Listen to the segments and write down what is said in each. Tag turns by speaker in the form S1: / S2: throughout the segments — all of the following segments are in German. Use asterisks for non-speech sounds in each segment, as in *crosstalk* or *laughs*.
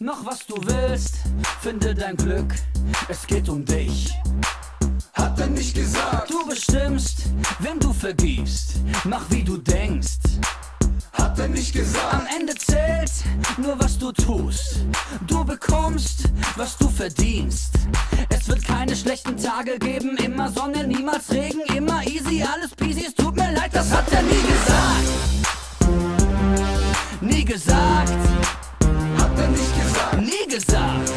S1: Mach was du willst, finde dein Glück, es geht um dich.
S2: Hat er nicht gesagt,
S1: Du bestimmst, wem du vergibst, mach wie du denkst.
S2: hat er nicht gesagt,
S1: Am Ende zählt nur was du tust. Du bekommst, was du verdienst. Es wird keine schlechten Tage geben, immer Sonne, niemals Regen, immer easy, alles peasy. Es tut mir leid, das hat er nie gesagt. Nie gesagt,
S2: gesagt,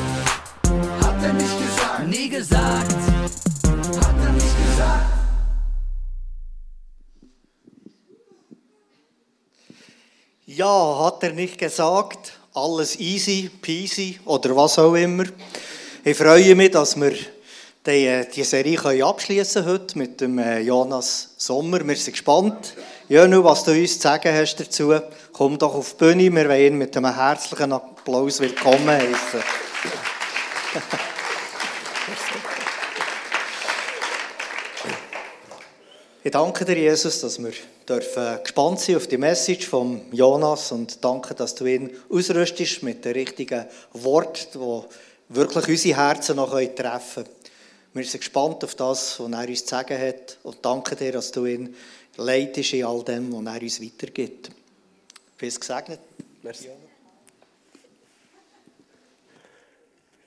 S2: hat er nicht gesagt,
S1: nie gesagt.
S2: hat er nicht gesagt.
S3: Ja, hat er nicht gesagt, alles easy, peasy oder was auch immer. Ich freue mich, dass wir die, äh, die Serie können abschließen heute mit dem äh, Jonas Sommer. Wir sind gespannt. Jönu, was du uns zu sagen hast dazu, komm doch auf die Bühne. Wir wollen ihn mit einem herzlichen Applaus willkommen heißen. *laughs* Ich danke dir, Jesus, dass wir dürfen gespannt sein auf die Message von Jonas und danke, dass du ihn ausrüstest mit den richtigen Worten, die wirklich unsere Herzen noch treffen können. Wir sind gespannt auf das, was er uns zu sagen hat und danke dir, dass du ihn leitest in all dem, was er uns weitergibt. Bist gesegnet.
S4: Merci.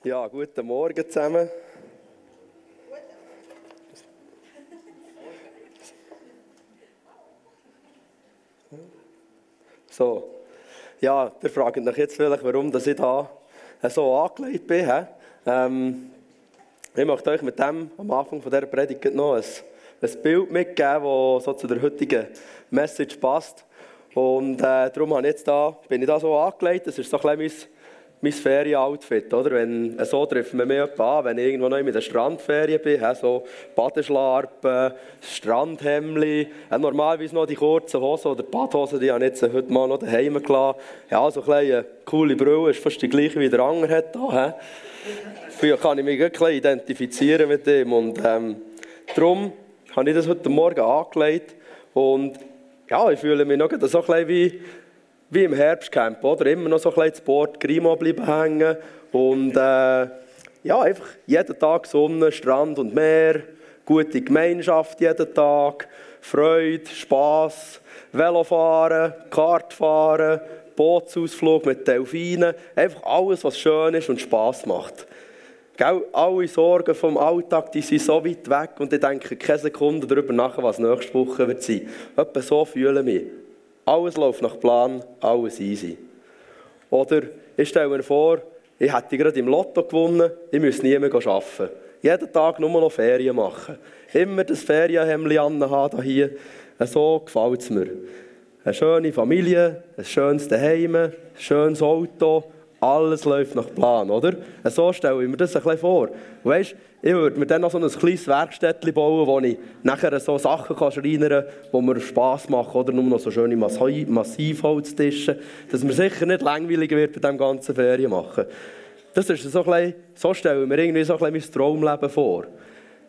S4: Ja, guten Morgen zusammen. So, ja, ihr fragt euch jetzt vielleicht, warum dass ich da so angelegt bin. Ähm, ich möchte euch mit dem am Anfang von dieser Predigt noch ein, ein Bild mitgeben, das so zu der heutigen Message passt. Und äh, darum habe ich jetzt da, bin ich da so angelegt. Das ist so ein mein, mein Ferienoutfit. Oder? Wenn, äh, so trifft man mich an, wenn ich irgendwo noch in der Strandferien bin. hä, So Badeschlarpen, Strandhemdli, äh, normalerweise noch die kurzen Hosen oder Badhosen, die habe ich jetzt heute mal noch daheim gelassen. Ja, so ein eine coole Brille, ist fast die gleiche wie der andere hat. Da? Früher kann ich mich bisschen identifizieren mit dem. Und ähm, darum habe ich das heute Morgen angelegt. Und ja, ich fühle mich noch so ein bisschen wie, wie im Herbstcamp, oder? Immer noch so ein bisschen das Board Grimo bleiben hängen. Und äh, ja, einfach jeden Tag Sonne, Strand und Meer, gute Gemeinschaft jeden Tag, Freude, Spass, Velofahren, Kartfahren, Bootsausflug mit Delfinen. Einfach alles, was schön ist und Spass macht. Gell, alle Sorgen vom Alltag, die sind so weit weg und ich denke keine Sekunde darüber nach, was nächste Woche wird sein. Etwa so fühle ich. Alles läuft nach Plan, alles easy. Oder ich stelle mir vor, ich hätte gerade im Lotto gewonnen, ich müsste nie mehr arbeiten. Jeden Tag nur noch Ferien machen. Immer das Ferienhemdli anhaben hier. So gefällt es mir. Eine schöne Familie, ein schönes Zuhause, ein schönes Auto, alles läuft nach Plan, oder? So stelle ich mir das ein bisschen vor. Weisst, ich würde mir dann noch so ein kleines Werkstättchen bauen, wo ich nachher so Sachen kann schreinern kann, die mir Spass machen, oder nur noch so schöne Massi- Massivholztische, dass mir sicher nicht langweilig wird bei diesem ganzen Ferien machen. Das ist so ein bisschen, so stelle ich mir irgendwie so ein bisschen mein Traumleben vor.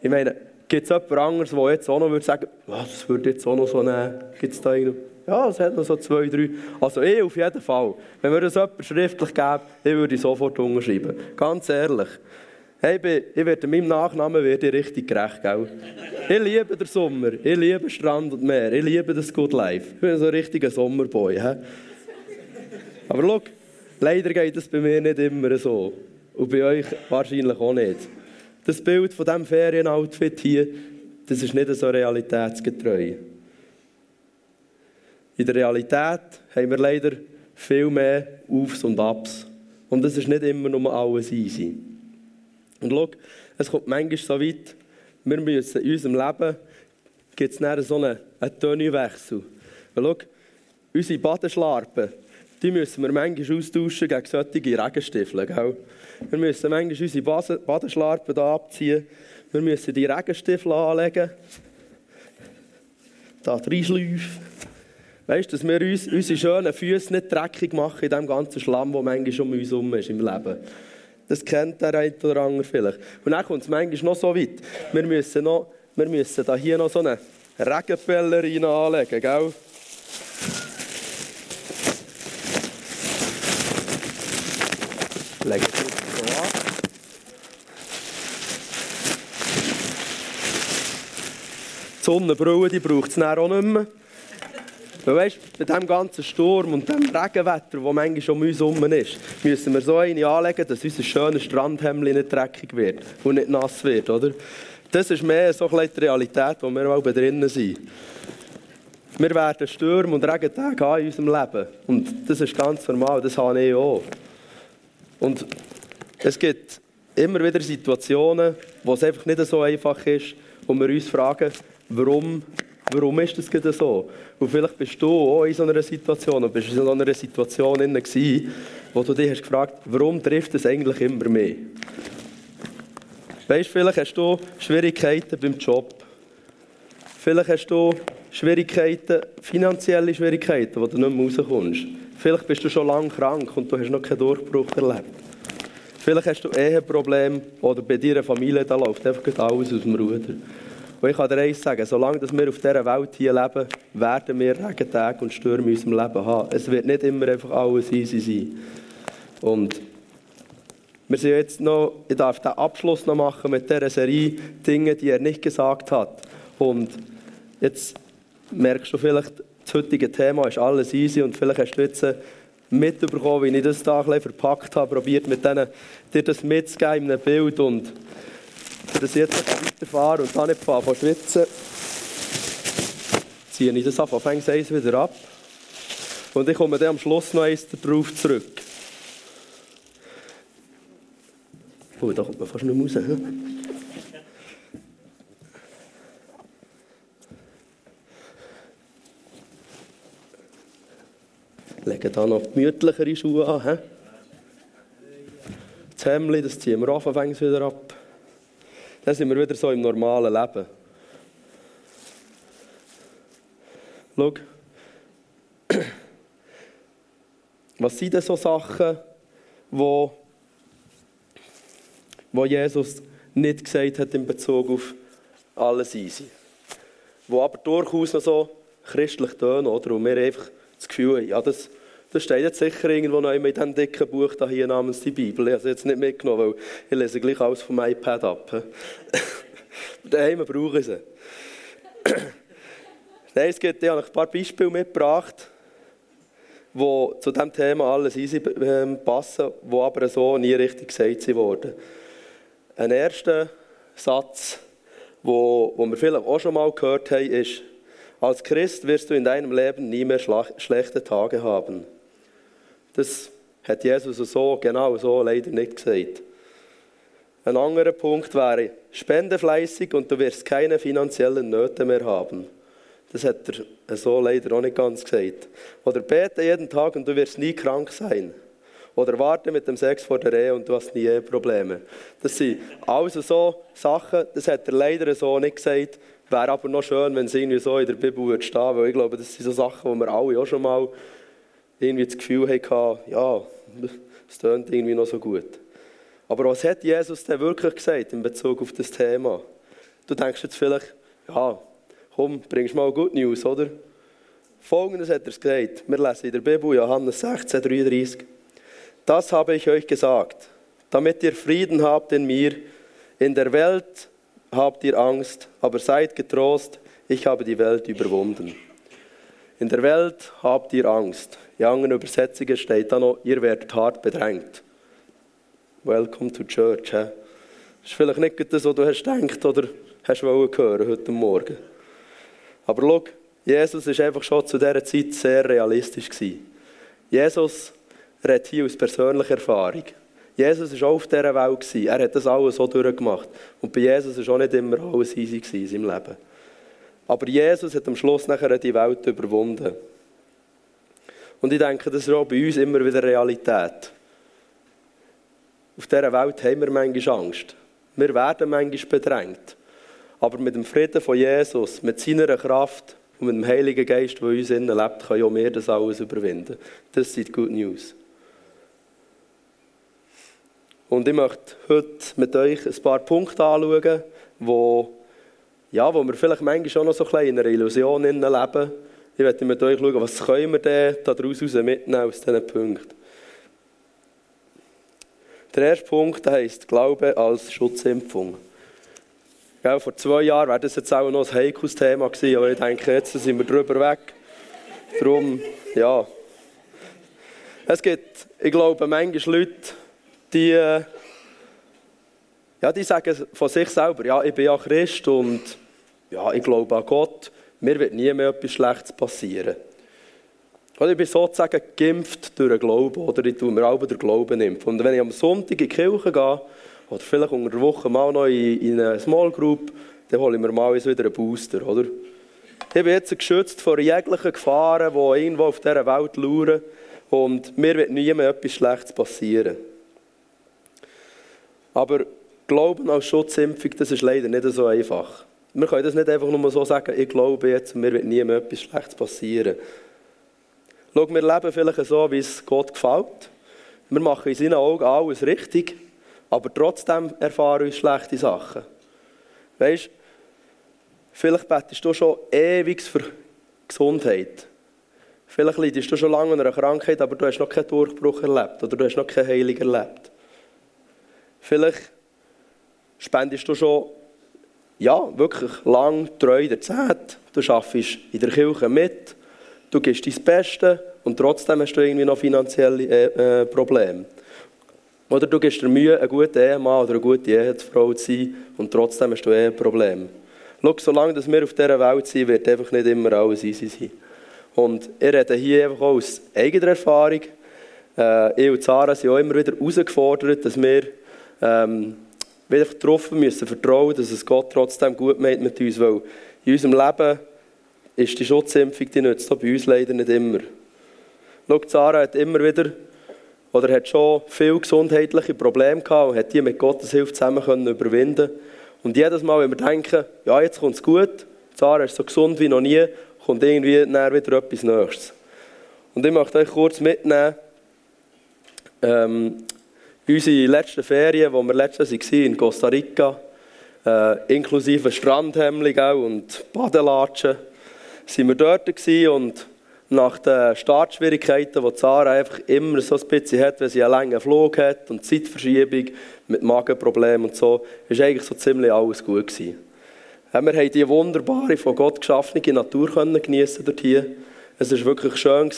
S4: Ich meine, gibt es jemand anderes, der jetzt auch noch würde sagen, was, das würde jetzt auch noch so nehmen? Gibt es da irgendwie... Ja, es hat noch so zwei, drei. Also ich auf jeden Fall. Wenn wir das jemand schriftlich geben, ich würde sofort unterschreiben. Ganz ehrlich. Hey, ich werde meinem Nachnamen werde ich richtig gerecht, gell? Ich liebe den Sommer, ich liebe Strand und Meer, ich liebe das Good Life. Ich bin so ein richtiger Sommerboy. He? Aber schau, leider geht es bei mir nicht immer so. Und bei euch wahrscheinlich auch nicht. Das Bild von diesem Ferienoutfit hier, das ist nicht so realitätsgetreu. In der Realität haben wir leider viel mehr Aufs und Abs. Und es ist nicht immer nur alles easy. Und schau, es kommt manchmal so weit, wir müssen in unserem Leben gibt es dann so einen, einen Tönniewechsel. Weil schau, unsere Badeschlarpen, die müssen wir manchmal austauschen gegen solche Regenstiefel. Gell? Wir müssen manchmal unsere Base- Badeschlarpen hier abziehen. Wir müssen die Regenstiefel anlegen. Da reinschleifen. Weißt du, dass wir uns, unsere schönen Füße nicht dreckig machen in dem ganzen Schlamm, der manchmal um uns herum ist im Leben. Das kennt der eine oder andere vielleicht. Und dann kommt es manchmal noch so weit. Wir müssen, noch, wir müssen da hier noch so eine Regenpellerine anlegen, gell? Lege ich jetzt so an. Die Sonnenbrille braucht es auch nicht mehr. Weil weißt, bei diesem ganzen Sturm und dem Regenwetter, das manchmal um uns herum ist, müssen wir so eine anlegen, dass unser schönes Strandhemd nicht dreckig wird und nicht nass wird, oder? Das ist mehr so die Realität, wo wir auch drinnen sind. Wir werden Stürme und Regentage haben in unserem Leben. Und das ist ganz normal, das habe ich auch. Und es gibt immer wieder Situationen, wo es einfach nicht so einfach ist und wir uns fragen, warum, warum ist das gerade so? Und vielleicht bist du auch in so einer Situation, oder bist in so einer Situation gewesen, wo du dich hast gefragt, warum trifft es eigentlich immer mehr? Weißt, vielleicht hast du Schwierigkeiten beim Job. Vielleicht hast du Schwierigkeiten, finanzielle Schwierigkeiten, wo du nicht mehr rauskommst. Vielleicht bist du schon lange krank und du hast noch keinen Durchbruch erlebt. Vielleicht hast du Eheprobleme oder bei dir eine Familie, da läuft einfach alles aus dem Ruder. Und ich kann dir eins sagen, solange wir auf dieser Welt hier leben, werden wir Regentage und Stürme in unserem Leben haben. Es wird nicht immer einfach alles easy sein. Und wir sind jetzt noch, ich darf den Abschluss noch machen mit dieser Serie Dinge, die er nicht gesagt hat. Und jetzt merkst du vielleicht, das heutige Thema ist alles easy und vielleicht hast du jetzt mitbekommen, wie ich das da ein verpackt habe, probiert mit denen, dir das mitzugeben in einem Bild und dass ich jetzt weiterfahre und dann nicht von schwitzen, ziehe ich das ab, fängt eins wieder ab. Und ich komme dann am Schluss noch eins darauf zurück. Oh, da kommt man fast nicht mehr raus. Hm? Legen hier noch gemütlichere Schuhe an. He? Das Hemd, das ziehen wir anfangs wieder ab. Dann sind wir wieder so im normalen Leben. Schau. Was sind denn so Sachen, wo, wo Jesus nicht gesagt hat in Bezug auf alles easy? Wo aber durchaus noch so christlich tönen, oder? Und wir einfach das Gefühl haben, ja, das, das steht jetzt sicher irgendwo noch in diesem dicken Buch da hier namens die Bibel. Ich habe es jetzt nicht mitgenommen, weil ich lese gleich alles vom iPad ab. *laughs* Daheim brauche ich sie. *clears throat* Nein, es gibt, ich habe ein paar Beispiele mitgebracht, die zu diesem Thema alles ähm, passen, die aber so nie richtig gesagt wurden. Ein erster Satz, wo, wo wir vielleicht auch schon mal gehört haben, ist, als Christ wirst du in deinem Leben nie mehr schlechte Tage haben. Das hat Jesus so, genau so leider nicht gesagt. Ein anderer Punkt wäre, spende fleißig und du wirst keine finanziellen Nöte mehr haben. Das hat er so leider auch nicht ganz gesagt. Oder bete jeden Tag und du wirst nie krank sein. Oder warte mit dem Sex vor der Ehe und du hast nie Probleme. Das sind also so Sachen, das hat er leider so nicht gesagt. Wäre aber noch schön, wenn es irgendwie so in der Bibel würde stehen, weil ich glaube, das sind so Sachen, die wir alle auch schon mal irgendwie das Gefühl hatten, ja, es tönt irgendwie noch so gut. Aber was hat Jesus denn wirklich gesagt in Bezug auf das Thema? Du denkst jetzt vielleicht, ja, komm, bringst mal Good News, oder? Folgendes hat er gesagt. Wir lesen in der Bibel, Johannes 16, 33. Das habe ich euch gesagt, damit ihr Frieden habt in mir. In der Welt habt ihr Angst, aber seid getrost, ich habe die Welt überwunden. In der Welt habt ihr Angst. In anderen Übersetzungen steht da noch, ihr werdet hart bedrängt. Welcome to church. He? Das ist vielleicht nicht das, was du hast gedacht oder hast hören heute Morgen. Aber schau, Jesus war einfach schon zu dieser Zeit sehr realistisch. Jesus redet hier aus persönlicher Erfahrung. Jesus war auch auf dieser Welt. Er hat das alles so durchgemacht. Und bei Jesus war auch nicht immer alles easy in seinem Leben. Aber Jesus hat am Schluss nachher die Welt überwunden. Und ich denke, das ist auch bei uns immer wieder Realität. Auf dieser Welt haben wir manchmal Angst. Wir werden manchmal bedrängt. Aber mit dem Frieden von Jesus, mit seiner Kraft und mit dem Heiligen Geist, der in uns innen lebt, können auch wir das alles überwinden. Das sind Good News. Und ich möchte heute mit euch ein paar Punkte anschauen, wo, ja, wo wir vielleicht manchmal schon noch so ein bisschen in einer Illusion leben ich werde mit euch schauen, was können wir denn daraus mitnehmen aus diesen Punkten. Der erste Punkt heisst Glaube als Schutzimpfung. Gell, vor zwei Jahren wäre das jetzt auch noch ein heikles Thema gewesen, aber ich denke, jetzt sind wir drüber weg. Darum, ja. Es gibt, ich glaube, manchmal Leute, die, ja, die sagen von sich selber, ja, ich bin ja Christ und ja, ich glaube an Gott, mir wird nie mehr etwas Schlechtes passieren. Oder ich bin sozusagen geimpft durch den Glauben, oder ich tue mir auch den Glauben impfen. Und wenn ich am Sonntag in die Kirche gehe, oder vielleicht unter der Woche mal noch in, in eine Small Group, dann hole ich mir mal wieder einen Booster, oder? Ich bin jetzt geschützt vor jeglichen Gefahren, die irgendwo auf dieser Welt lauern. Und mir wird nie mehr etwas Schlechtes passieren. Aber Glauben als Schutzimpfung, das ist leider nicht so einfach. Wir können das nicht einfach nur so sagen, ich glaube jetzt, mir wird nie mehr etwas Schlechtes passieren. Schau, wir leben vielleicht so, wie es Gott gefällt. Wir machen in seinen Augen alles richtig, aber trotzdem erfahren wir schlechte Sachen. Weißt vielleicht betest du schon ewig für Gesundheit. Vielleicht leidest du schon lange an einer Krankheit, aber du hast noch keinen Durchbruch erlebt oder du hast noch keinen Heiligen erlebt. Vielleicht spendest du schon ja, wirklich lang treu der Zeit. Du arbeitest in der Kirche mit, du gibst dein Bestes und trotzdem hast du irgendwie noch finanzielle äh, äh, Probleme. Oder du gibst dir Mühe, ein guter Ehemann oder eine gute Ehefrau zu sein und trotzdem hast du eh ein Problem. Schau, solange wir auf dieser Welt sind, wird einfach nicht immer alles easy sein. Und ich rede hier einfach aus eigener Erfahrung. Äh, ich und Sarah sind auch immer wieder herausgefordert, dass wir ähm, wieder darauf müssen vertrauen, dass es Gott trotzdem gut meint mit uns, weil in unserem Leben ist die Schutzimpfung, die nützt bei uns leider nicht immer. Schau, Sarah hat immer wieder, oder hat schon viele gesundheitliche Probleme gehabt und hat die mit Gottes Hilfe zusammen können überwinden Und jedes Mal, wenn wir denken, ja, jetzt kommt es gut, Sarah ist so gesund wie noch nie, kommt irgendwie näher wieder etwas Nächstes. Und ich möchte euch kurz mitnehmen, ähm, unsere letzten Ferien, wo wir letztes Jahr waren, in Costa Rica, äh, inklusive Strandhemmling und Badelatschen, sind wir dort und nach den Startschwierigkeiten, die Zara einfach immer so ein bisschen hat, wenn sie einen langen Flug hat und Zeitverschiebung mit Magenproblemen und so, ist eigentlich so ziemlich alles gut gewesen. Wir haben die wunderbare, von Gott geschaffene Natur geniessen dort hier. Es war wirklich schön.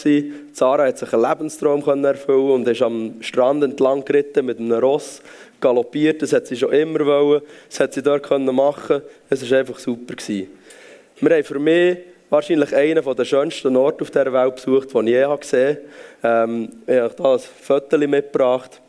S4: Zara hat sich einen Lebenstraum erfüllen und ist am Strand entlang geritten mit einem Ross, galoppiert. Das hat sie schon immer wollen. Das hat sie dort machen Es war einfach super. Wir haben für mich wahrscheinlich einen der schönsten Orte auf dieser Welt besucht, den ich je gesehen habe. Ähm, ich habe hier ein Foto mitgebracht.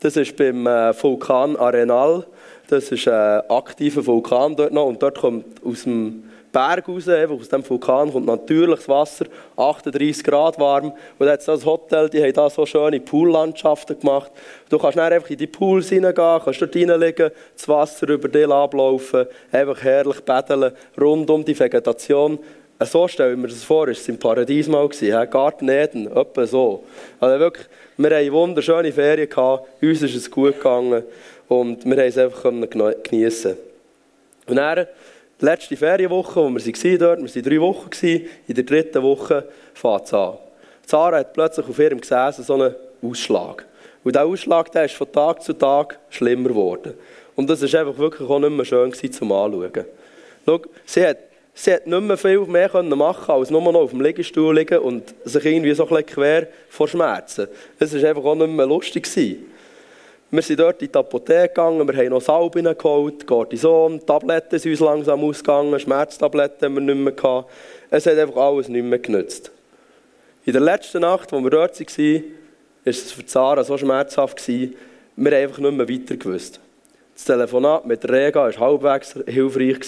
S4: Das ist beim äh, Vulkan Arenal. Das ist ein aktiver Vulkan dort noch. Und dort kommt aus dem Berg raus, aus dem Vulkan kommt natürliches Wasser, 38 Grad warm. Und hat das Hotel, die haben da so schöne Poollandschaften gemacht. Du kannst dann einfach in die Pools reingehen, kannst dort reinlegen, das Wasser über dich ablaufen, einfach herrlich paddeln, rund um die Vegetation. So stelle ich mir das vor, es war im Paradies mal, gewesen, Garten Eden, etwa so. Also wirklich, wir hatten wunderschöne Ferien, gehabt, uns ist es gut gegangen und wir haben es einfach geniessen Und dann, die letzte Ferienwoche, wo wir waren dort, wir waren drei Wochen, in der dritten Woche fängt es an. Sarah hat plötzlich auf ihrem Gesäß so einen Ausschlag. Und dieser Ausschlag der ist von Tag zu Tag schlimmer geworden. Und das war einfach wirklich auch nicht mehr schön zum Anschauen. Schau, sie hat sie hat nicht mehr viel mehr machen als nur noch auf dem Liegestuhl liegen und sich irgendwie so ein bisschen quer vor Schmerzen. Es war einfach auch nicht mehr lustig. Gewesen. Wir sind dort in die Apotheke gegangen, wir haben noch Salben geholt, Cortison, Tabletten sind uns langsam ausgegangen, Schmerztabletten haben wir nicht mehr gehabt. Es hat einfach alles nicht mehr genützt. In der letzten Nacht, als wir dort waren, war es für Zara so schmerzhaft, gewesen, wir haben einfach nicht mehr weiter gewusst. Das Telefonat mit Rega war halbwegs hilfreich.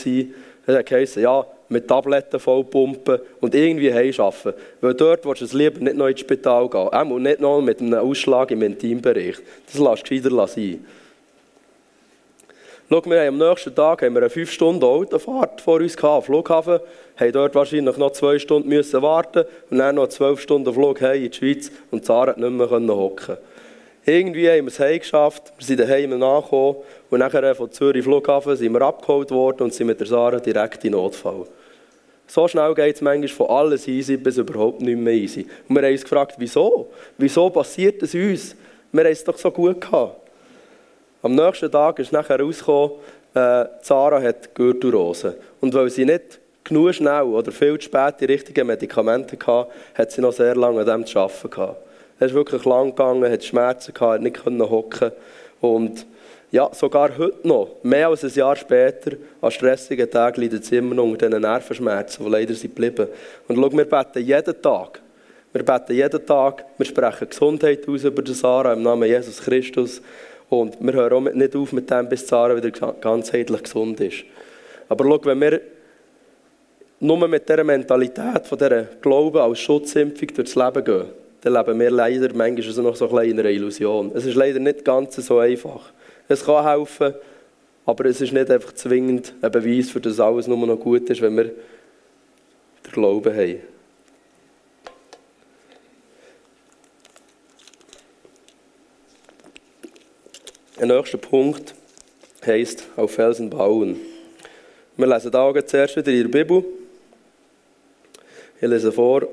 S4: Es hat geheißen, ja, mit Tabletten vollpumpen und irgendwie heimschaffen. Weil dort willst du es lieber nicht noch ins Spital gehen. Ähm, und nicht noch mit einem Ausschlag im Intimbereich. Das lässt gescheiter sein. Schau, wir haben am nächsten Tag haben wir eine 5 Stunden Autofahrt vor uns gehabt, Flughafen, haben dort wahrscheinlich noch 2 Stunden müssen warten und dann noch 12 Stunden Flug in die Schweiz und Zara nicht mehr hocken irgendwie haben wir es heim geschafft, wir sind daheim nachgekommen und nachher von Zürich Flughafen sind wir abgeholt worden und sind mit der Sarah direkt in Notfall. So schnell geht es manchmal von alles easy bis überhaupt nicht mehr easy. Und wir haben uns gefragt, wieso? Wieso passiert das uns? Wir haben es doch so gut gehabt. Am nächsten Tag ist nachher herausgekommen, äh, Sarah hat Gürtelrose. Und weil sie nicht genug schnell oder viel zu spät die richtigen Medikamente hatte, hat sie noch sehr lange an dem zu arbeiten gehabt. Es ist wirklich lang gegangen, hat Schmerzen gehabt, hat nicht hocken Und ja, sogar heute noch, mehr als ein Jahr später, an stressigen Tagen leidet sie immer noch unter diesen Nervenschmerzen, die leider sind geblieben. Und schau, wir beten jeden Tag. Wir beten jeden Tag, wir sprechen Gesundheit aus über die Sarah im Namen Jesus Christus. Und wir hören auch nicht auf mit dem, bis Sarah wieder ganzheitlich gesund ist. Aber schau, wenn wir nur mit dieser Mentalität, von dieser Glauben als Schutzimpfung durchs Leben gehen, dann leben wir leider manchmal noch so ein in einer Illusion. Es ist leider nicht ganz so einfach. Es kann helfen, aber es ist nicht einfach zwingend ein Beweis, für das alles nur noch gut ist, wenn wir den Glauben haben. Der nächste Punkt heisst auf Felsen bauen. Wir lesen da zuerst wieder in der Bibel. Ich lese vor.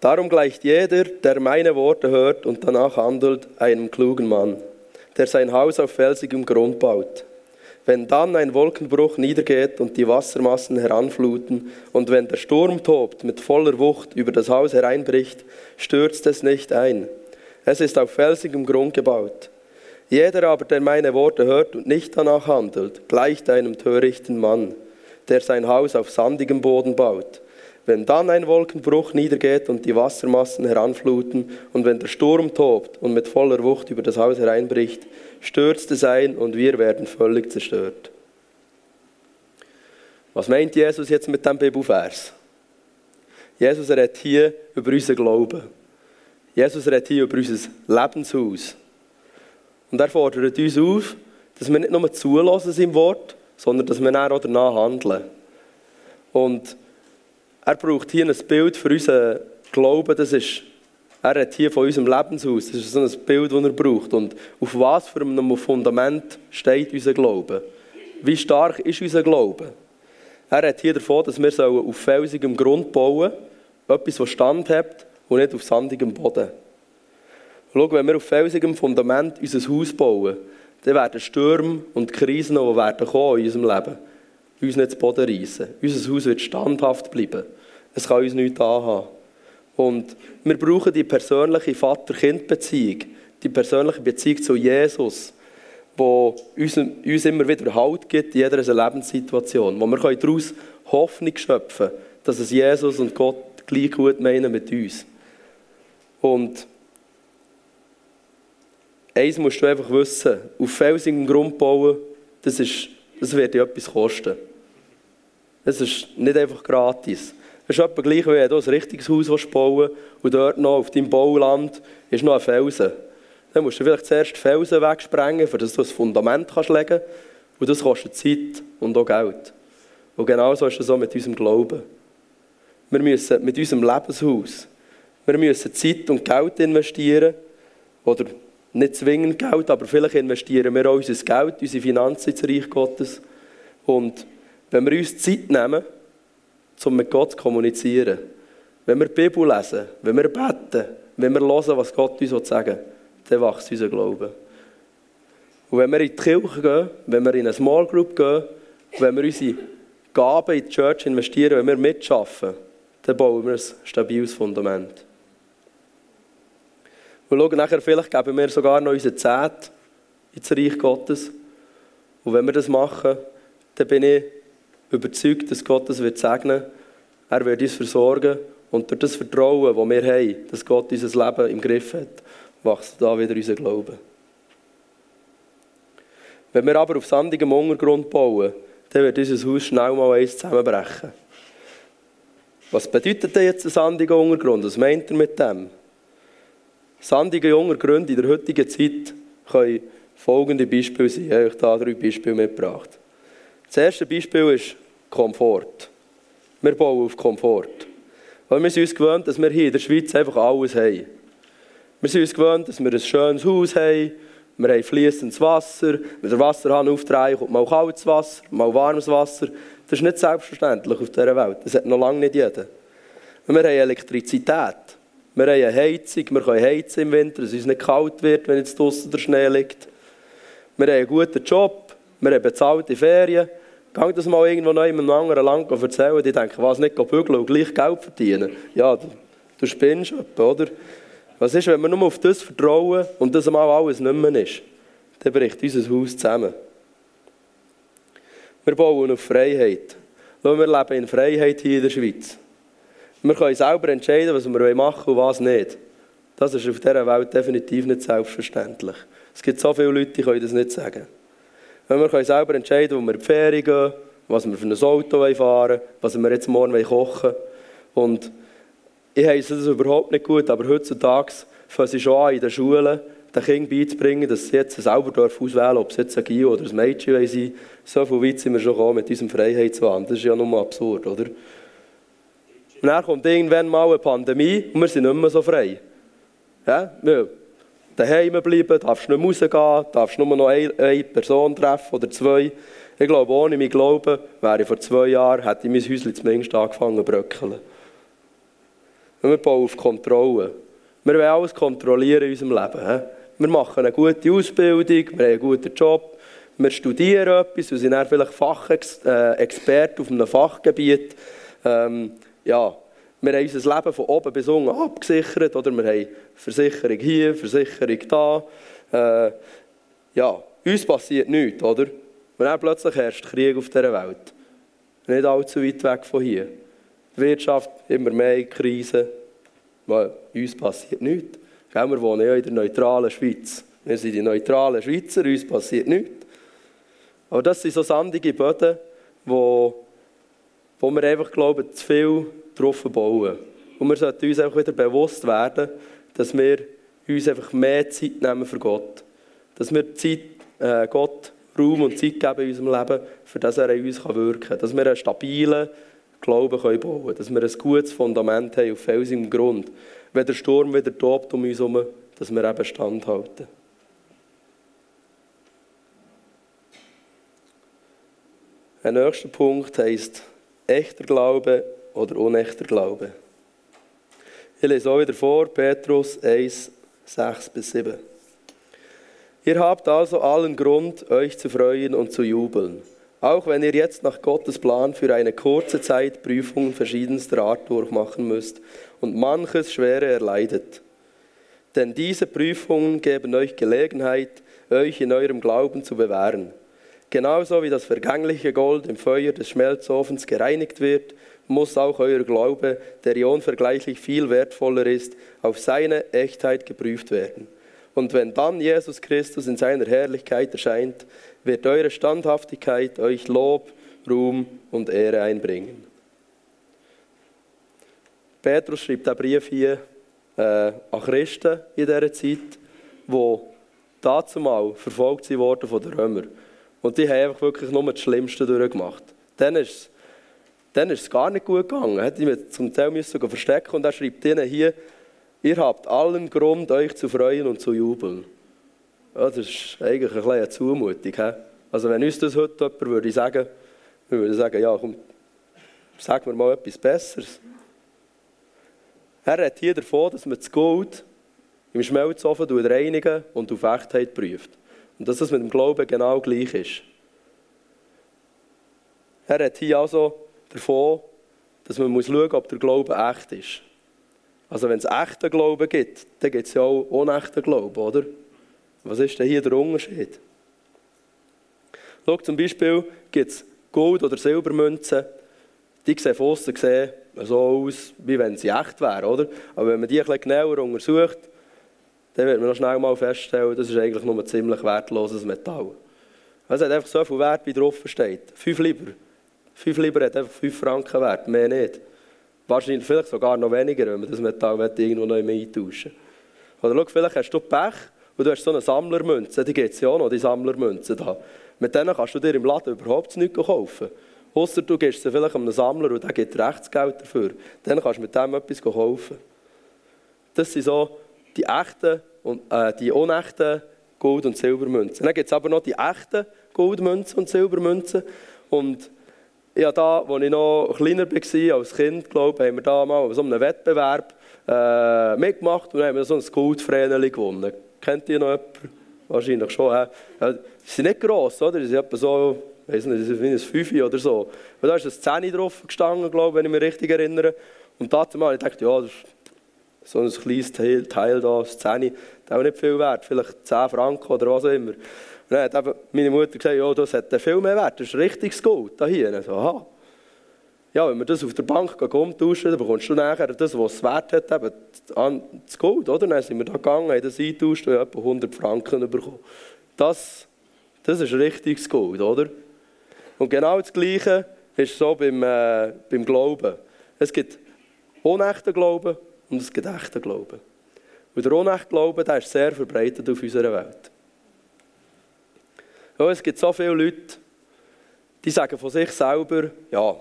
S4: Darum gleicht jeder, der meine Worte hört und danach handelt, einem klugen Mann der sein Haus auf felsigem Grund baut. Wenn dann ein Wolkenbruch niedergeht und die Wassermassen heranfluten und wenn der Sturm tobt mit voller Wucht über das Haus hereinbricht, stürzt es nicht ein. Es ist auf felsigem Grund gebaut. Jeder aber, der meine Worte hört und nicht danach handelt, gleicht einem törichten Mann, der sein Haus auf sandigem Boden baut. Wenn dann ein Wolkenbruch niedergeht und die Wassermassen heranfluten und wenn der Sturm tobt und mit voller Wucht über das Haus hereinbricht, stürzt es ein und wir werden völlig zerstört. Was meint Jesus jetzt mit dem Bibelvers? Jesus redet hier über unseren Glauben. Jesus redet hier über unser Lebenshaus. Und er fordert uns auf, dass wir nicht nur zulassen im Wort, sondern dass wir auch danach handeln. Und er braucht hier ein Bild für unseren Glauben. Das ist, er hat hier von unserem Lebenshaus. Das ist so ein Bild, das er braucht. Und auf was für einem Fundament steht unser Glaube? Wie stark ist unser Glaube? Er hat hier davon, dass wir auf felsigem Grund bauen sollen. Etwas, das Stand hat und nicht auf sandigem Boden. Schau, wenn wir auf felsigem Fundament unser Haus bauen, dann werden Stürme und Krisen, die werden kommen in unserem Leben, uns nicht zu Boden reissen. Unser Haus wird standhaft bleiben. Es kann uns nichts anhaben. Und wir brauchen die persönliche Vater-Kind-Beziehung, die persönliche Beziehung zu Jesus, die uns, uns immer wieder Halt gibt in jeder Lebenssituation, wo wir daraus Hoffnung schöpfen können, dass es Jesus und Gott gleich gut meinen mit uns. Und eins musst du einfach wissen, auf felsigem Grund bauen, das, ist, das wird dir etwas kosten. Es ist nicht einfach gratis. Es ist etwa gleich, wie wenn du ein richtiges Haus bauen und dort noch auf deinem Bauland ist noch ein Felsen. Dann musst du vielleicht zuerst Felsen wegsprengen, damit du ein Fundament kannst legen kannst. Und das kostet Zeit und auch Geld. Und genau so ist es auch mit unserem Glauben. Wir müssen mit unserem Lebenshaus, wir müssen Zeit und Geld investieren. Oder nicht zwingend Geld, aber vielleicht investieren wir auch unser Geld, unsere Finanzen ins Reich Gottes. Und wenn wir uns Zeit nehmen, um mit Gott zu kommunizieren, wenn wir die Bibel lesen, wenn wir beten, wenn wir hören, was Gott uns sagen will, dann wächst unser Glaube. Und wenn wir in die Kirche gehen, wenn wir in eine Small Group gehen, wenn wir unsere Gaben in die Church investieren, wenn wir mitschaffen, dann bauen wir ein stabiles Fundament. Und schauen nachher, vielleicht geben wir sogar noch unsere Zeit ins Reich Gottes. Und wenn wir das machen, dann bin ich überzeugt, dass Gott das wird segnen Er wird uns versorgen. Und durch das Vertrauen, das wir haben, dass Gott unser Leben im Griff hat, wächst da wieder unser Glaube. Wenn wir aber auf sandigem Untergrund bauen, dann wird unser Haus schnell mal eins zusammenbrechen. Was bedeutet denn jetzt ein sandiger Untergrund? Was meint er mit dem? Sandige Untergründe in der heutigen Zeit können folgende Beispiele sein. Ich habe euch hier drei Beispiele mitgebracht. Das erste Beispiel ist Komfort. Wir bauen auf Komfort. Weil wir sind uns gewöhnt, dass wir hier in der Schweiz einfach alles haben. Wir sind uns gewöhnt, dass wir ein schönes Haus haben, wir haben fließendes Wasser, wenn der Wasserhahn aufdrehen, kommt mal kaltes Wasser, mal warmes Wasser. Das ist nicht selbstverständlich auf dieser Welt. Das hat noch lange nicht jeder. wir haben Elektrizität. Wir haben eine Heizung, wir können heizen im Winter, dass es uns nicht kalt wird, wenn jetzt draußen der Schnee liegt. wir haben einen guten Job, wir haben bezahlte Ferien. Gang das mal irgendwo noch in einem anderen Land erzählen, die denken, was nicht bügeln und gleich Geld verdienen. Ja, du, du spinnst oder? Was ist, wenn wir nur auf das vertrauen und das mal alles nicht mehr ist? Dann bricht unser Haus zusammen. Wir bauen auf Freiheit. wir leben in Freiheit hier in der Schweiz. Wir können selber entscheiden, was wir machen und was nicht. Das ist auf dieser Welt definitiv nicht selbstverständlich. Es gibt so viele Leute, die können das nicht sagen. Wir können selber entscheiden, wo wir in die Ferien gehen, was wir für ein Auto fahren was wir jetzt morgen kochen wollen. Und ich heiße das überhaupt nicht gut, aber heutzutage fangen sie schon an, in den Schulen den Kindern beizubringen, dass sie jetzt selber auswählen dürfen, ob es jetzt ein Gio oder ein Mädchen sein wollen. So viel weit sind wir schon gekommen mit unserem Freiheitswahn. Das ist ja nur absurd, oder? Und dann kommt irgendwann mal eine Pandemie und wir sind nicht mehr so frei. Ja. Daheim bleiben, darfst nicht mehr rausgehen, darfst nur noch eine, eine Person treffen oder zwei. Ich glaube, ohne mein Glauben wäre ich vor zwei Jahren, hätte ich mein Häuschen zumindest angefangen zu bröckeln. Und wir bauen auf Kontrolle. Wir wollen alles kontrollieren in unserem Leben. Wir machen eine gute Ausbildung, wir haben einen guten Job, wir studieren etwas, wir sind dann vielleicht Fachexperte äh, auf einem Fachgebiet. Ähm, ja, wir haben unser Leben von oben bis unten abgesichert, oder wir haben Versicherung hier, Versicherung da. Äh, ja, uns passiert nichts, oder? Und dann plötzlich herrscht Krieg auf dieser Welt. Nicht allzu weit weg von hier. Die Wirtschaft immer mehr in Krise. Weil uns passiert nichts. Wir wohnen ja in der neutralen Schweiz. Wir sind die neutralen Schweizer, uns passiert nichts. Aber das sind so sandige Böden, wo, wo wir einfach glauben, zu viel drauf bauen. Und wir sollten uns einfach wieder bewusst werden, dass wir uns einfach mehr Zeit nehmen für Gott. Dass wir Zeit, äh, Gott Raum und Zeit geben in unserem Leben, für das er in uns wirken kann. Dass wir einen stabilen Glauben können bauen können. Dass wir ein gutes Fundament haben auf felsigem Grund. Wenn der Sturm wieder tobt um uns herum, dass wir eben standhalten. Ein nächster Punkt heisst echter Glaube oder unechter Glaube. Ich lese auch wieder vor, Petrus 1, 6 bis 7. Ihr habt also allen Grund, euch zu freuen und zu jubeln, auch wenn ihr jetzt nach Gottes Plan für eine kurze Zeit Prüfungen verschiedenster Art durchmachen müsst und manches Schwere erleidet. Denn diese Prüfungen geben euch Gelegenheit, euch in eurem Glauben zu bewähren. Genauso wie das vergängliche Gold im Feuer des Schmelzofens gereinigt wird, muss auch euer Glaube, der ja unvergleichlich viel wertvoller ist, auf seine Echtheit geprüft werden. Und wenn dann Jesus Christus in seiner Herrlichkeit erscheint, wird eure Standhaftigkeit euch Lob, Ruhm und Ehre einbringen. Petrus schreibt den Brief hier äh, an Christen in dieser Zeit, die dazumal verfolgt wurden von den Römern. Und die haben einfach wirklich nur das Schlimmste durchgemacht. Dann ist, dann ist es gar nicht gut gegangen. Hätte ich zum Teil müssen verstecken und er schreibt ihnen hier, ihr habt allen Grund, euch zu freuen und zu jubeln. Ja, das ist eigentlich ein eine Zumutung. He? Also wenn uns das heute jemand würde sagen, wir würden sagen, ja komm, sag mir mal etwas Besseres. Er redet hier davon, dass man das Gold im Schmelzofen reinigen und auf Echtheit prüft. Und dass das mit dem Glauben genau gleich ist. Er redet hier also davon, dass man muss schauen muss, ob der Glaube echt ist. Also wenn es echten Glauben gibt, dann gibt es ja auch unechten Glauben, oder? Was ist denn hier der Unterschied? Schau, zum Beispiel gibt es Gold- oder Silbermünzen, die sehen von außen gesehen so aus, wie wenn sie echt wären, oder? Aber wenn man die bisschen genauer untersucht, dann wird man noch schnell mal feststellen, das ist eigentlich nur ein ziemlich wertloses Metall. Es hat einfach so viel Wert, wie drauf steht. Fünf Lieber. Fünf Lieber hat einfach fünf Franken Wert, mehr nicht. Wahrscheinlich vielleicht sogar noch weniger, wenn man das Metall irgendwo noch eintauschen Oder schau, vielleicht hast du Pech und du hast so eine Sammlermünze, die gibt es ja auch noch, die Sammlermünze da. Mit denen kannst du dir im Laden überhaupt nichts kaufen. Außer du gibst sie vielleicht einem Sammler und der gibt Rechtsgeld dafür. Dann kannst du mit dem etwas kaufen. Das sind so die echten und äh, die unechten Gold- und Silbermünzen. Dann gibt es aber noch die echten Goldmünzen und Silbermünzen. Und ja, da, als ich noch kleiner war, als Kind, glaube haben wir da mal so einem Wettbewerb äh, mitgemacht und haben wir so ein Goldvreneli gewonnen. Kennt ihr noch jemanden? wahrscheinlich schon. Äh, sie sind nicht gross, oder? Sie sind etwa so, ich weiß nicht, wie ein Fünfi oder so. Und da ist ein 10 drauf gestanden, glaube wenn ich mich richtig erinnere. Und dazu mal, ich dachte, ja, das ist so ein kleines Teil, Teil da, 10, das ist auch nicht viel wert, vielleicht 10 Franken oder was auch immer. Dann hat meine Mutter gesagt, ja, das hat viel mehr Wert, das ist richtiges Gold da hier. So, aha. Ja, wenn wir das auf der Bank umtauschen, dann bekommst du nachher das, was es wert hat, eben das Gold, oder? Dann sind wir da gegangen, haben das eingetauscht und etwa 100 Franken bekommen. Das, das ist richtiges Gold, oder? Und genau das Gleiche ist so beim, äh, beim Glauben. Es gibt unechten Glauben und es gibt echten Glauben. Und der unechte Glaube, der ist sehr verbreitet auf unserer Welt. Ja, es gibt so viele Leute, die sagen von sich selber, ja,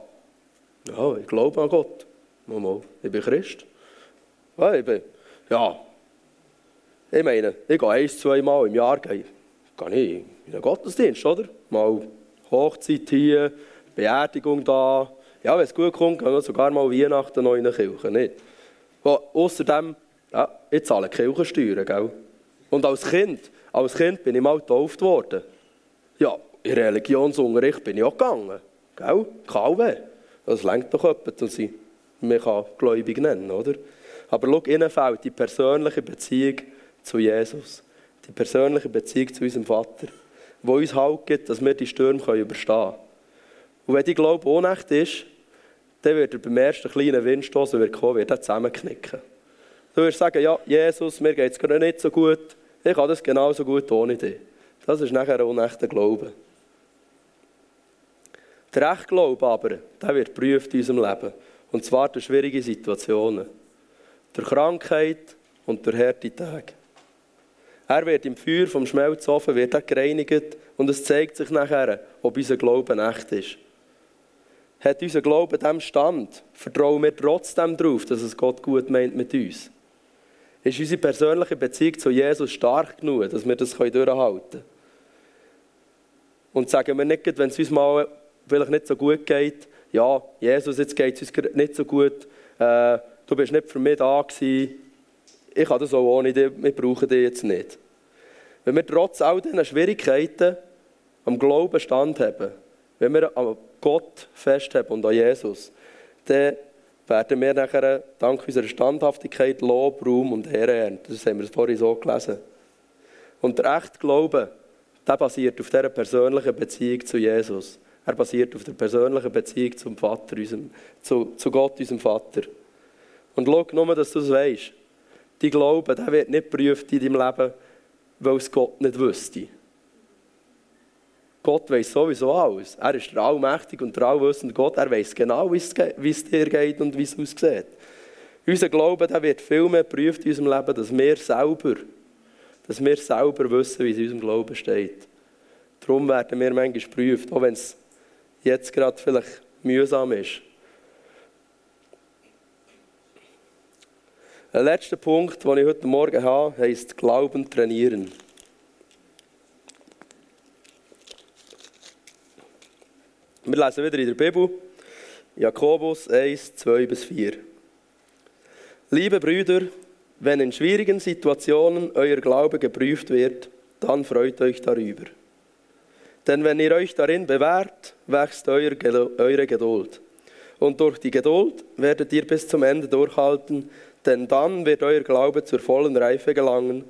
S4: ja, ich glaube an Gott. Mal, mal. Ich bin Christ. Ja, ich bin, ja. Ich meine, ich gehe ein, zwei Mal im Jahr gehe, gehe ich in einen Gottesdienst, oder? Mal Hochzeit hier, Beerdigung da. Ja, wenn es gut kommt, gehen wir sogar mal Weihnachten noch in eine Kirche, nicht? außerdem, ja, ich zahle Kirchensteuern, gell? Und als Kind, als Kind bin ich mal getauft worden. Ja, in Religionsunterricht bin ich auch gegangen, gell? KW. Das lenkt doch jemand, dass ich mich gläubig nennen oder? Aber schau, ihnen fehlt die persönliche Beziehung zu Jesus. Die persönliche Beziehung zu unserem Vater, wo uns Halt gibt, dass wir die Stürme überstehen können. Und wenn die Glaube unecht ist, dann wird er beim ersten kleinen Windstoß, der kommen wird er zusammenknicken. Du wirst sagen, ja, Jesus, mir geht es gerade nicht so gut, ich kann das genauso gut ohne dich. Das ist nachher ein unechter Glaube. Der echte Glaube aber, der wird geprüft in unserem Leben. Und zwar durch schwierige Situationen. Durch Krankheit und durch harte Tage. Er wird im Feuer vom Schmelzofen wird er gereinigt und es zeigt sich nachher, ob unser Glaube echt ist. Hat unser Glaube dem Stand, vertrauen wir trotzdem darauf, dass es Gott gut meint mit uns. Ist unsere persönliche Beziehung zu Jesus stark genug, dass wir das durchhalten können? Und sagen wir nicht, wenn es uns mal vielleicht nicht so gut geht, ja, Jesus, jetzt geht es uns nicht so gut, äh, du bist nicht für mich da gewesen, ich kann das auch ohne dich, wir brauchen dich jetzt nicht. Wenn wir trotz all diesen Schwierigkeiten am Glauben standhaben, wenn wir an Gott festhalten und an Jesus, dann werden wir nachher dank unserer Standhaftigkeit Lob, Ruhm und Ehre ernten. Das haben wir vorhin so gelesen. Und der echte Glaube, der basiert auf dieser persönlichen Beziehung zu Jesus. Er basiert auf der persönlichen Beziehung zum Vater, unserem, zu, zu Gott, unserem Vater. Und schau nur, dass du es weißt. Dein Glaube der wird nicht geprüft in deinem Leben, weil es Gott nicht wüsste. Gott weiß sowieso alles. Er ist der allmächtige und der allwissende Gott. Er weiß genau, wie es dir geht und wie es aussieht. Unser Glaube der wird viel mehr geprüft in unserem Leben, dass wir selber, dass wir selber wissen, wie es in unserem Glauben steht. Darum werden wir manchmal geprüft, auch wenn es jetzt gerade vielleicht mühsam ist. Der letzte Punkt, den ich heute Morgen habe, heisst Glauben trainieren. Wir lesen wieder in der Bibel, Jakobus 1, 2 bis 4. Liebe Brüder, wenn in schwierigen Situationen euer Glaube geprüft wird, dann freut euch darüber. Denn wenn ihr euch darin bewährt, wächst eure Geduld. Und durch die Geduld werdet ihr bis zum Ende durchhalten, denn dann wird euer Glaube zur vollen Reife gelangen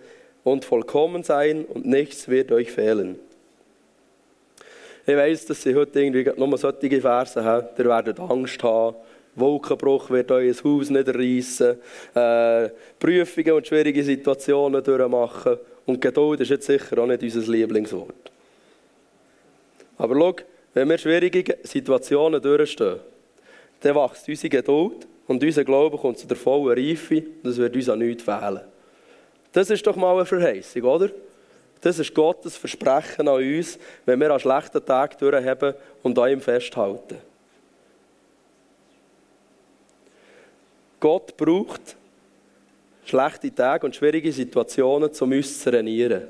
S4: und vollkommen sein und nichts wird euch fehlen. Ich weiß, dass sie heute irgendwie nur solche Verse haben. Ihr werdet Angst haben. Wolkenbruch wird euer Haus niederreißen. Äh, Prüfungen und schwierige Situationen durchmachen. Und Geduld ist jetzt sicher auch nicht unser Lieblingswort. Aber schau, wenn wir schwierige Situationen durchstehen, dann wächst unsere Geduld und unser Glaube kommt zu der vollen Reife und es wird uns an nichts fehlen. Das ist doch mal eine Verheißung, oder? Das ist Gottes Versprechen an uns, wenn wir an schlechten Tagen durchhaben und an ihm festhalten. Gott braucht schlechte Tage und schwierige Situationen, um uns zu trainieren.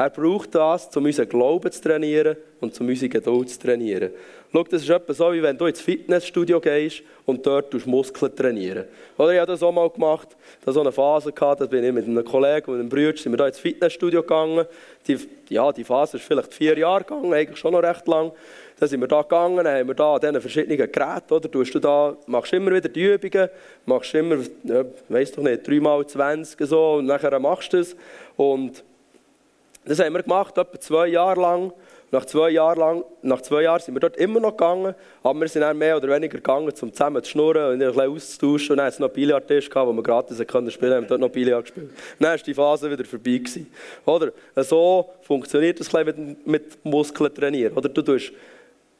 S4: Er braucht das, um unseren Glauben zu trainieren und um unsere Geduld zu trainieren. Schau, das ist etwa so, wie wenn du ins Fitnessstudio gehst und dort Muskeln trainieren. Oder ich habe das auch mal gemacht, da so eine Phase da bin ich mit einem Kollegen und einem Bruder sind wir da ins Fitnessstudio gegangen. Die, ja, die Phase ist vielleicht vier Jahre gegangen, eigentlich schon noch recht lang. Dann sind wir da gegangen, haben wir da an diesen verschiedenen Geräten, oder? Du da, machst immer wieder die Übungen, machst immer, ja, weiss doch nicht, dreimal 20 so, und nachher machst du es. Und das haben wir gemacht, etwa zwei Jahre lang. Nach zwei, Jahren lang, nach zwei Jahren sind wir dort immer noch gegangen, aber wir sind dann mehr oder weniger gegangen, um zusammen zu schnurren und ein bisschen auszutauschen. Und dann hatte es noch Billardtisch, wo wir gratis spielen konnten, haben dort noch Billard gespielt. dann war die Phase wieder vorbei. Gewesen. Oder? So funktioniert das mit, mit Muskeln trainieren. Oder du tust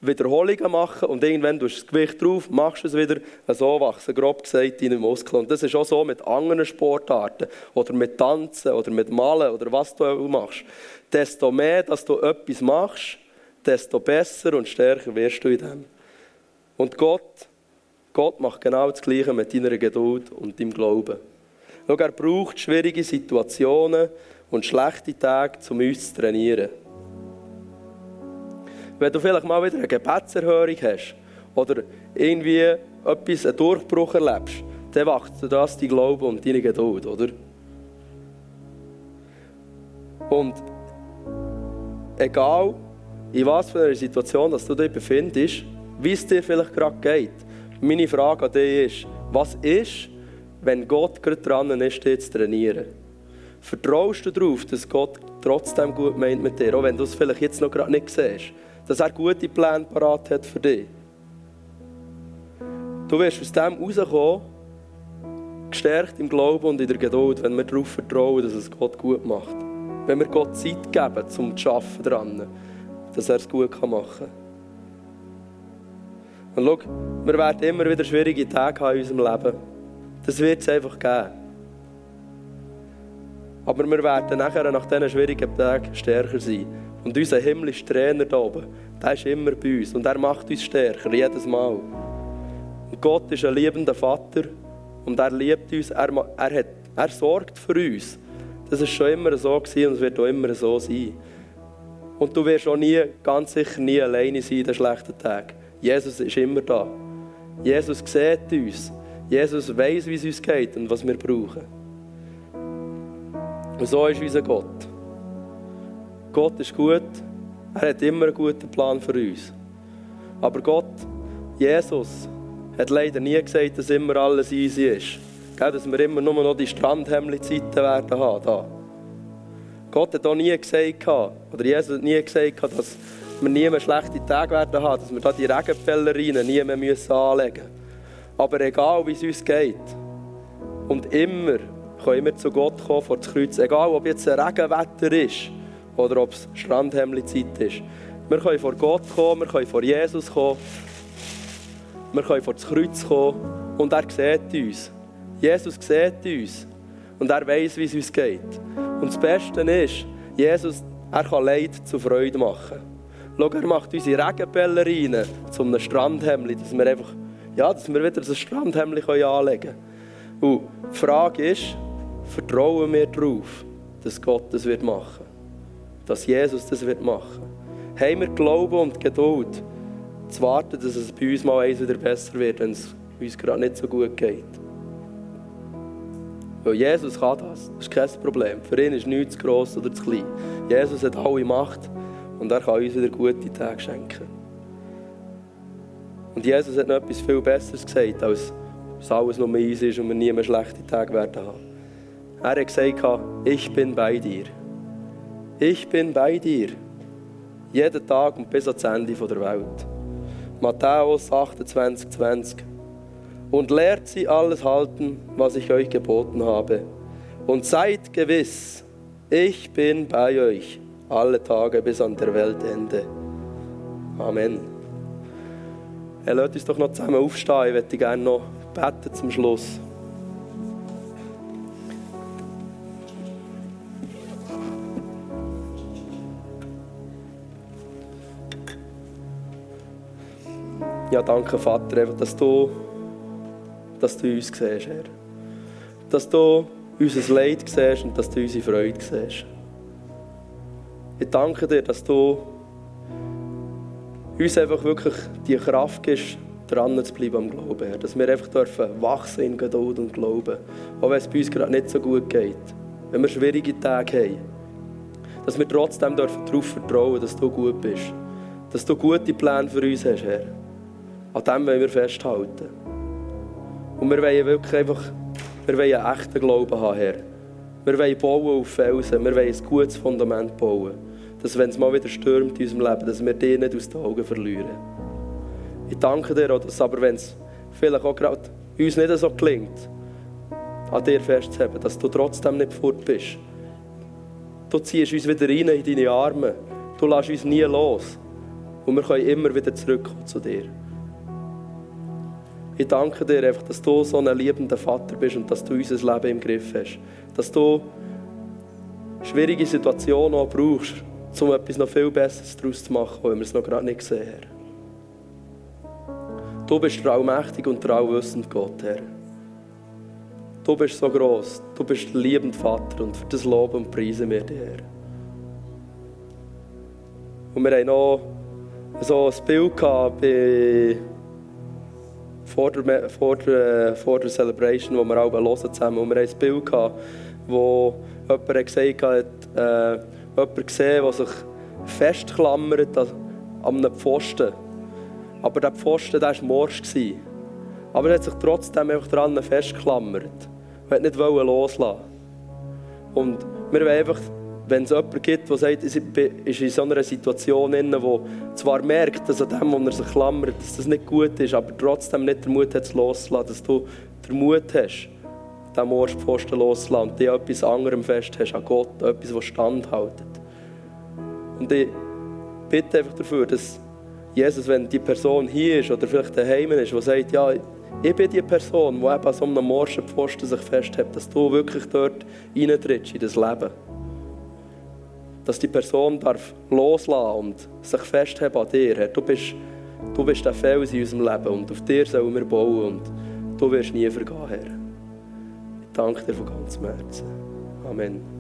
S4: Wiederholungen machen und irgendwann tust du das Gewicht drauf, machst es wieder, so wachsen grob gesagt deine Muskeln. Und das ist auch so mit anderen Sportarten oder mit Tanzen oder mit Malen oder was du auch machst. Desto mehr, dass du etwas machst, desto besser und stärker wirst du in dem. Und Gott, Gott macht genau das Gleiche mit deiner Geduld und deinem Glauben. Schau, er braucht schwierige Situationen und schlechte Tage, um uns zu trainieren. Wenn du vielleicht mal wieder eine Gebetserhörung hast oder irgendwie etwas, einen Durchbruch erlebst, dann wacht das dein Glaube und deine Geduld, oder? Und egal, in was für einer Situation dass du dich befindest, wie es dir vielleicht gerade geht, meine Frage an dich ist, was ist, wenn Gott gerade dran ist, dich zu trainieren? Vertraust du darauf, dass Gott trotzdem gut meint mit dir, auch wenn du es vielleicht jetzt noch gerade nicht siehst? Dass er gute Pläne parat hat für dich. Du wirst aus dem rauskommen, gestärkt im Glauben und in der Geduld, wenn wir darauf vertrauen, dass es Gott gut macht. Wenn wir Gott Zeit geben, um zu arbeiten dran, dass er es gut machen kann. Und schau, wir werden immer wieder schwierige Tage haben in unserem Leben. Das wird es einfach geben. Aber wir werden nachher, nach diesen schwierigen Tagen, stärker sein. Und unser himmlischer Trainer da oben, der ist immer bei uns. Und er macht uns stärker, jedes Mal. Und Gott ist ein liebender Vater. Und er liebt uns. Er, er, hat, er sorgt für uns. Das ist schon immer so gewesen und es wird auch immer so sein. Und du wirst auch nie, ganz sicher nie alleine sein in den schlechten Tagen. Jesus ist immer da. Jesus sieht uns. Jesus weiß, wie es uns geht und was wir brauchen. Und so ist unser Gott. Gott ist gut, er hat immer einen guten Plan für uns. Aber Gott, Jesus, hat leider nie gesagt, dass immer alles easy ist. dass wir immer nur noch die Strandhemmli-Zeiten werden haben. Da. Gott hat auch nie gesagt, oder Jesus hat nie gesagt, dass wir nie mehr schlechte Tage werden haben, dass wir da die Regenpellerinen nie mehr müssen anlegen müssen. Aber egal, wie es uns geht, und immer können wir zu Gott kommen vor das Kreuz, egal ob jetzt ein Regenwetter ist, oder ob es Strandhemmli-Zeit ist. Wir können vor Gott kommen, wir können vor Jesus kommen, wir können vor das Kreuz kommen und er sieht uns. Jesus sieht uns und er weiß, wie es uns geht. Und das Beste ist, Jesus, er kann Leid zu Freude machen. Schau, er macht unsere Regenbälle zu einem Strandhemmli, dass wir einfach, ja, dass wir wieder ein Strandhemmli anlegen können. Und die Frage ist, vertrauen wir darauf, dass Gott das machen wird? Dass Jesus das machen wird. Haben wir Glauben und Geduld, zu warten, dass es bei uns mal eins wieder besser wird, wenn es uns gerade nicht so gut geht. Weil Jesus kann das. Das ist kein Problem. Für ihn ist nichts zu gross oder zu klein. Jesus hat alle Macht und er kann uns wieder gute Tage schenken. Und Jesus hat noch etwas viel Besseres gesagt, als dass alles nur eins ist und wir nie mehr schlechte Tage werden haben. Er hat gesagt, ich bin bei dir. Ich bin bei dir. Jeden Tag und bis ans Ende der Welt. Matthäus 28, 20. Und lehrt sie alles halten, was ich euch geboten habe. Und seid gewiss, ich bin bei euch alle Tage bis an der Weltende. Amen. Er lässt uns doch noch zusammen aufstehen. Ich möchte gerne noch beten zum Schluss. Ja, danke Vater, dass du, dass du uns siehst, Herr. Dass du unser Leid siehst und dass du unsere Freude siehst. Ich danke dir, dass du uns einfach wirklich die Kraft gibst, dran zu bleiben am Glauben, Herr. Dass wir einfach dürfen wachsen in Geduld und Glauben. Auch wenn es bei uns gerade nicht so gut geht. Wenn wir schwierige Tage haben. Dass wir trotzdem dürfen darauf vertrauen, dass du gut bist. Dass du gute Pläne für uns hast, Herr. An dem wollen wir festhalten. Und wir wollen wirklich einfach, wir wollen einen echten Glauben haben, Herr. Wir wollen bauen auf Felsen, wir wollen ein gutes Fundament bauen. Dass wenn es mal wieder stürmt in unserem Leben, dass wir die nicht aus den Augen verlieren. Ich danke dir auch, dass aber wenn es vielleicht auch gerade uns nicht so gelingt, an dir festzuhalten, dass du trotzdem nicht fort bist. Du ziehst uns wieder rein in deine Arme. Du lässt uns nie los. Und wir können immer wieder zurückkommen zu dir. Ich danke dir einfach, dass du so ein liebender Vater bist und dass du unser Leben im Griff hast. Dass du schwierige Situationen auch brauchst, um etwas noch viel Besseres daraus zu machen, wenn wir es noch gerade nicht gesehen haben. Du bist traumächtig und trauwissend, Gott, Herr. Du bist so groß, du bist liebend Vater und für das Lob und preisen wir dir, Herr. Und wir haben noch so ein Bild gehabt bei vor der, vor der, vor der Celebration, wo wir alle hören zusammen. Und wir ein Bild gehabt, wo jemand gesagt hat, äh, jemand gesehen, der sich festklammert an, einem Pfosten. Aber der Pfosten war morsch. Aber er hat sich trotzdem einfach daran festgeklammert. Er wollte nicht loslassen. Und wir wollen einfach wenn es jemanden gibt, der sagt, er ist in so einer Situation, wo zwar merkt, dass an dem, wo er sich klammert, dass das nicht gut ist, aber trotzdem nicht den Mut hat, es loszulassen, dass du den Mut hast, diesen Morspfosten loszulassen und dir etwas anderem fest hast, an Gott, etwas, das standhaltet. Und ich bitte einfach dafür, dass Jesus, wenn die Person hier ist oder vielleicht daheim ist, die sagt, ja, ich bin die Person, die eben an so einem Morschenpfosten sich festhält, dass du wirklich dort reintrittst in das Leben dass die Person darf loslassen und sich festheben an dir. Herr, du bist, du bist der Fels in unserem Leben und auf dir sollen wir bauen und du wirst nie vergehen, Herr. Ich danke dir von ganzem Herzen. Amen.